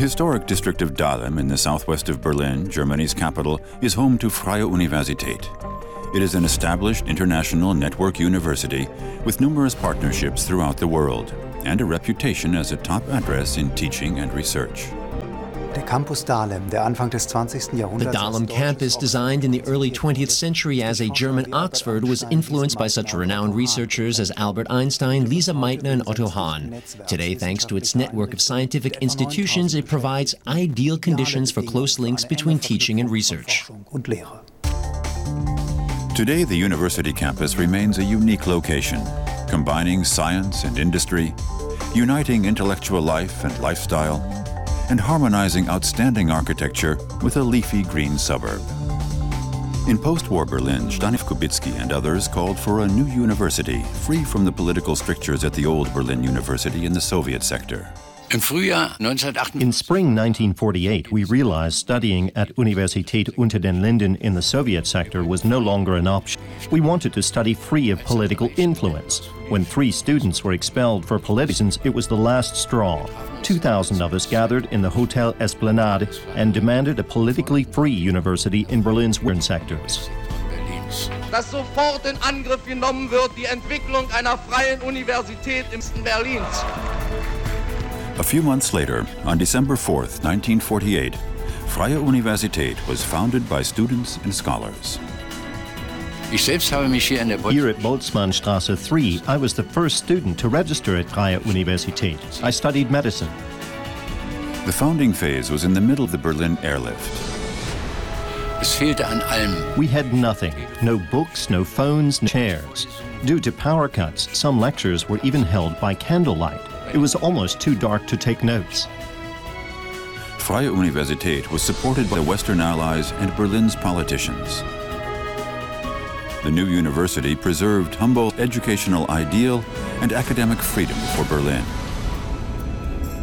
historic district of Dahlem in the southwest of Berlin, Germany's capital, is home to Freie Universität. It is an established international network university with numerous partnerships throughout the world and a reputation as a top address in teaching and research. Der Campus Dahlem, der Anfang des 20. Jahrhunderts. The Dahlem campus, designed in the early 20th century as a German Oxford, was influenced by such renowned researchers as Albert Einstein, Lise Meitner, and Otto Hahn. Today, thanks to its network of scientific institutions, it provides ideal conditions for close links between teaching and research. Today, the university campus remains a unique location, combining science and industry, uniting intellectual life and lifestyle, and harmonizing outstanding architecture with a leafy green suburb. In post-war Berlin, Stanislaw Kubicki and others called for a new university, free from the political strictures at the old Berlin University in the Soviet sector. In spring 1948, we realized studying at Universität unter den Linden in the Soviet sector was no longer an option. We wanted to study free of political influence. When three students were expelled for political reasons, it was the last straw. 2,000 of us gathered in the Hotel Esplanade and demanded a politically free university in Berlin's western sectors. Dass sofort in Angriff genommen wird die Entwicklung einer freien Universität im Osten Berlins. A few months later, on December 4, 1948, Freie Universität was founded by students and scholars. Here at Boltzmannstraße 3, I was the first student to register at Freie Universität. I studied medicine. The founding phase was in the middle of the Berlin airlift. We had nothing no books, no phones, no chairs. Due to power cuts, some lectures were even held by candlelight. It was almost too dark to take notes. Freie Universität was supported by the Western Allies and Berlin's politicians. The new university preserved Humboldt's educational ideal and academic freedom for Berlin.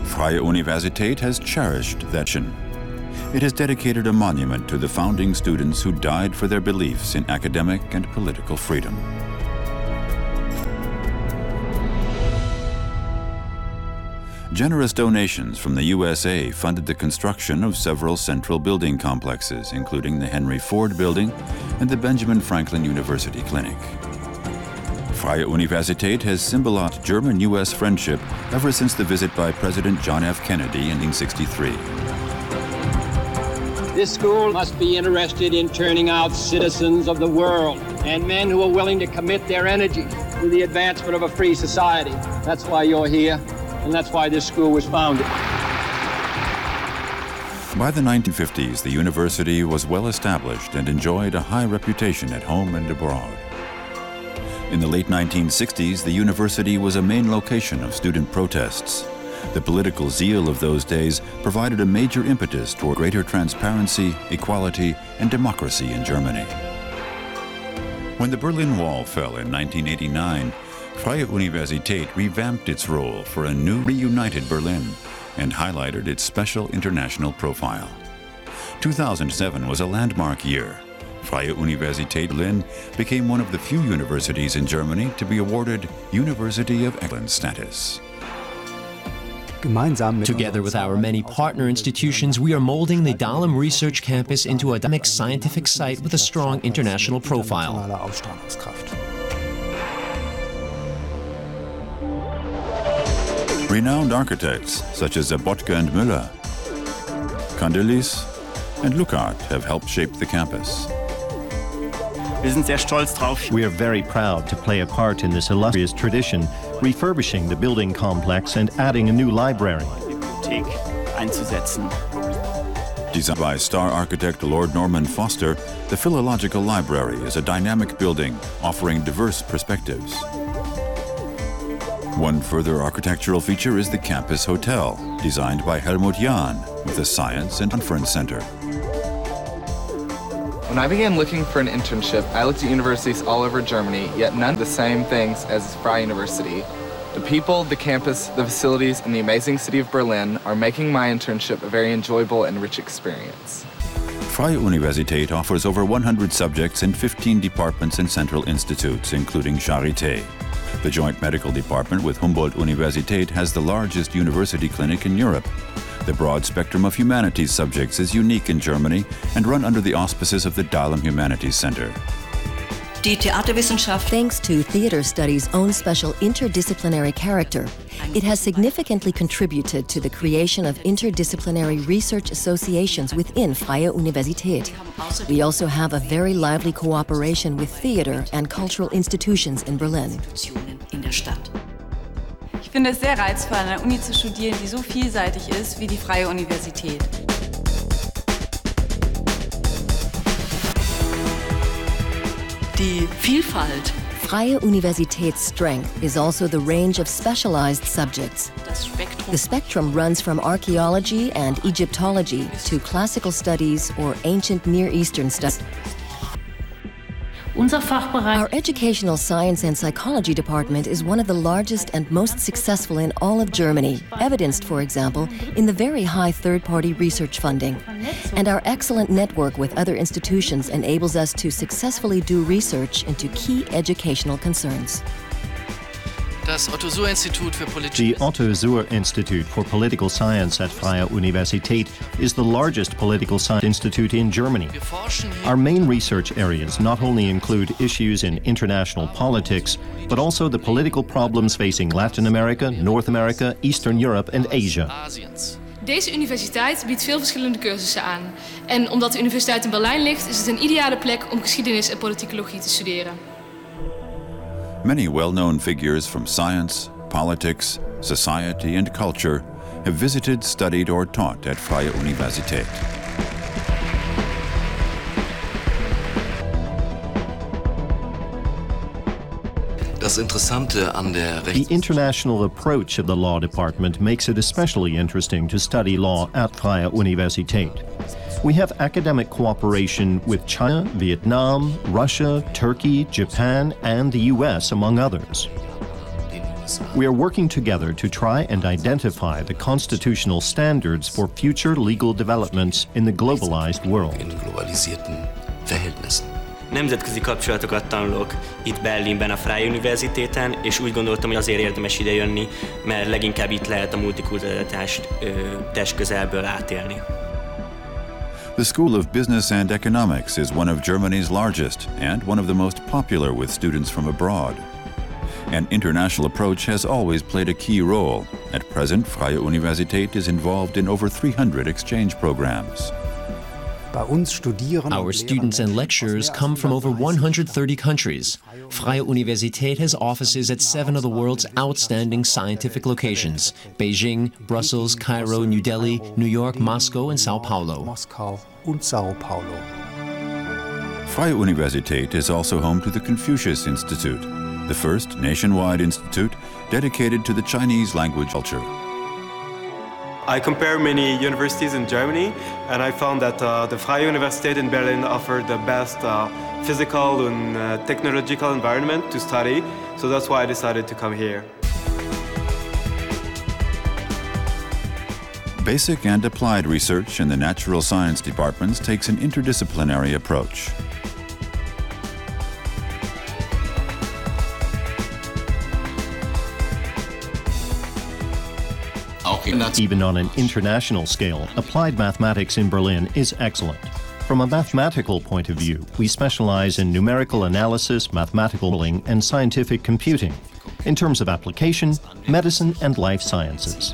Freie Universität has cherished that. It has dedicated a monument to the founding students who died for their beliefs in academic and political freedom. Generous donations from the USA funded the construction of several central building complexes, including the Henry Ford Building and the Benjamin Franklin University Clinic. Freie Universität has symbolized German US friendship ever since the visit by President John F. Kennedy in 1963. This school must be interested in turning out citizens of the world and men who are willing to commit their energy to the advancement of a free society. That's why you're here and that's why this school was founded. By the 1950s, the university was well established and enjoyed a high reputation at home and abroad. In the late 1960s, the university was a main location of student protests. The political zeal of those days provided a major impetus toward greater transparency, equality, and democracy in Germany. When the Berlin Wall fell in 1989, Freie Universität revamped its role for a new reunited Berlin and highlighted its special international profile. 2007 was a landmark year. Freie Universität Berlin became one of the few universities in Germany to be awarded University of Excellence status. Together with our many partner institutions, we are molding the Dahlem Research Campus into a dynamic scientific site with a strong international profile. Renowned architects such as Sobotka and Müller, Candilis, and Lucart have helped shape the campus. We are very proud to play a part in this illustrious tradition, refurbishing the building complex and adding a new library. Designed by star architect Lord Norman Foster, the Philological Library is a dynamic building offering diverse perspectives. One further architectural feature is the Campus Hotel, designed by Helmut Jahn, with a science and conference center. When I began looking for an internship, I looked at universities all over Germany, yet none of the same things as Freie University. The people, the campus, the facilities, and the amazing city of Berlin are making my internship a very enjoyable and rich experience. Freie Universität offers over 100 subjects in 15 departments and central institutes, including Charité. The Joint Medical Department with Humboldt Universität has the largest university clinic in Europe. The broad spectrum of humanities subjects is unique in Germany and run under the auspices of the Dahlem Humanities Center. Thanks to theater studies' own special interdisciplinary character, it has significantly contributed to the creation of interdisciplinary research associations within Freie Universität. We also have a very lively cooperation with theater and cultural institutions in Berlin. Ich finde es sehr reizvoll, an einer Uni zu studieren, die so vielseitig ist wie die Freie Universität. Die Vielfalt. Freie Universität's strength is also the range of specialized subjects. The spectrum runs from archaeology and Egyptology to classical studies or ancient Near Eastern studies. Our Educational Science and Psychology Department is one of the largest and most successful in all of Germany, evidenced, for example, in the very high third party research funding. And our excellent network with other institutions enables us to successfully do research into key educational concerns. Das Otto Suhr Institut für Politische The Otto Suhr Institute for Political Science at Freie Universität is the largest political science institute in Germany. Our main research areas not only include issues in international politics, but also the political problems facing Latin America, North America, Eastern Europe, and Asia. Deze universiteit biedt veel verschillende cursussen aan. En omdat de universiteit in Berlijn ligt, is het een ideale plek om geschiedenis en politicologie te studeren. Many well known figures from science, politics, society, and culture have visited, studied, or taught at Freie Universität. Das Interessante an der The international approach of the law department makes it especially interesting to study law at Freie Universität. We have academic cooperation with China, Vietnam, Russia, Turkey, Japan, and the US, among others. We are working together to try and identify the constitutional standards for future legal developments in the globalized world. in globalisierten Verhältnissen. Nemzetközi kapcsolatokat tanulok itt Berlinben, a Freie Universitéten, és úgy gondoltam, hogy azért érdemes ide jönni, mert leginkább itt lehet a multikulturalitást ö, test közelből átélni. The School of Business and Economics is one of Germany's largest and one of the most popular with students from abroad. An international approach has always played a key role. At present, Freie Universität is involved in over 300 exchange programs. Our students and lecturers come from over 130 countries. Freie Universität has offices at seven of the world's outstanding scientific locations Beijing, Brussels, Cairo, New Delhi, New York, Moscow, and Sao Paulo. Moskau und Sao Paulo. Freie Universität is also home to the Confucius Institute, the first nationwide institute dedicated to the Chinese language culture. I compare many universities in Germany, and I found that uh, the Freie Universität in Berlin offered the best uh, physical and uh, technological environment to study. So that's why I decided to come here. Basic and applied research in the natural science departments takes an interdisciplinary approach. Even on an international scale, applied mathematics in Berlin is excellent. From a mathematical point of view, we specialize in numerical analysis, mathematical modeling, and scientific computing. In terms of application, medicine and life sciences.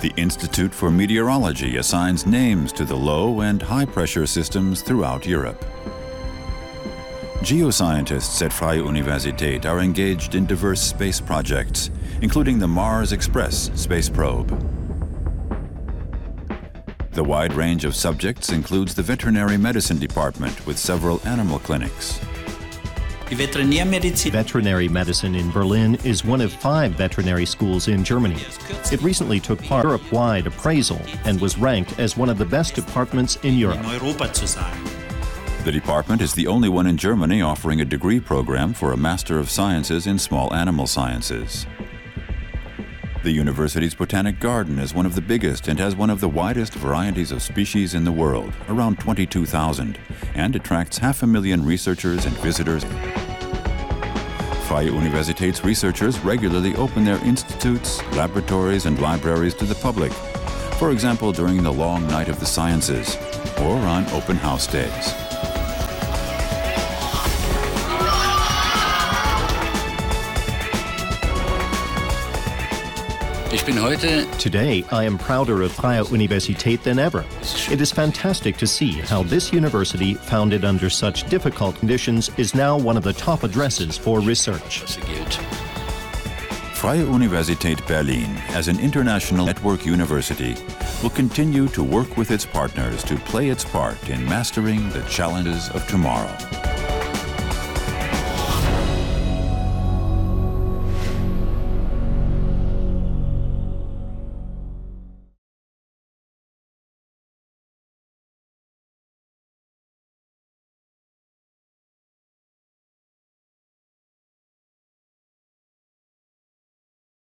The Institute for Meteorology assigns names to the low and high pressure systems throughout Europe. Geoscientists at Freie Universität are engaged in diverse space projects, including the Mars Express space probe. The wide range of subjects includes the veterinary medicine department with several animal clinics. Veterinary medicine in Berlin is one of five veterinary schools in Germany. It recently took part in a Europe-wide appraisal and was ranked as one of the best departments in Europe. The department is the only one in Germany offering a degree program for a Master of Sciences in Small Animal Sciences. The university's botanic garden is one of the biggest and has one of the widest varieties of species in the world, around 22,000, and attracts half a million researchers and visitors. Freie Universität's researchers regularly open their institutes, laboratories, and libraries to the public, for example during the long night of the sciences or on open house days. Today, I am prouder of Freie Universität than ever. It is fantastic to see how this university, founded under such difficult conditions, is now one of the top addresses for research. Freie Universität Berlin, as an international network university, will continue to work with its partners to play its part in mastering the challenges of tomorrow.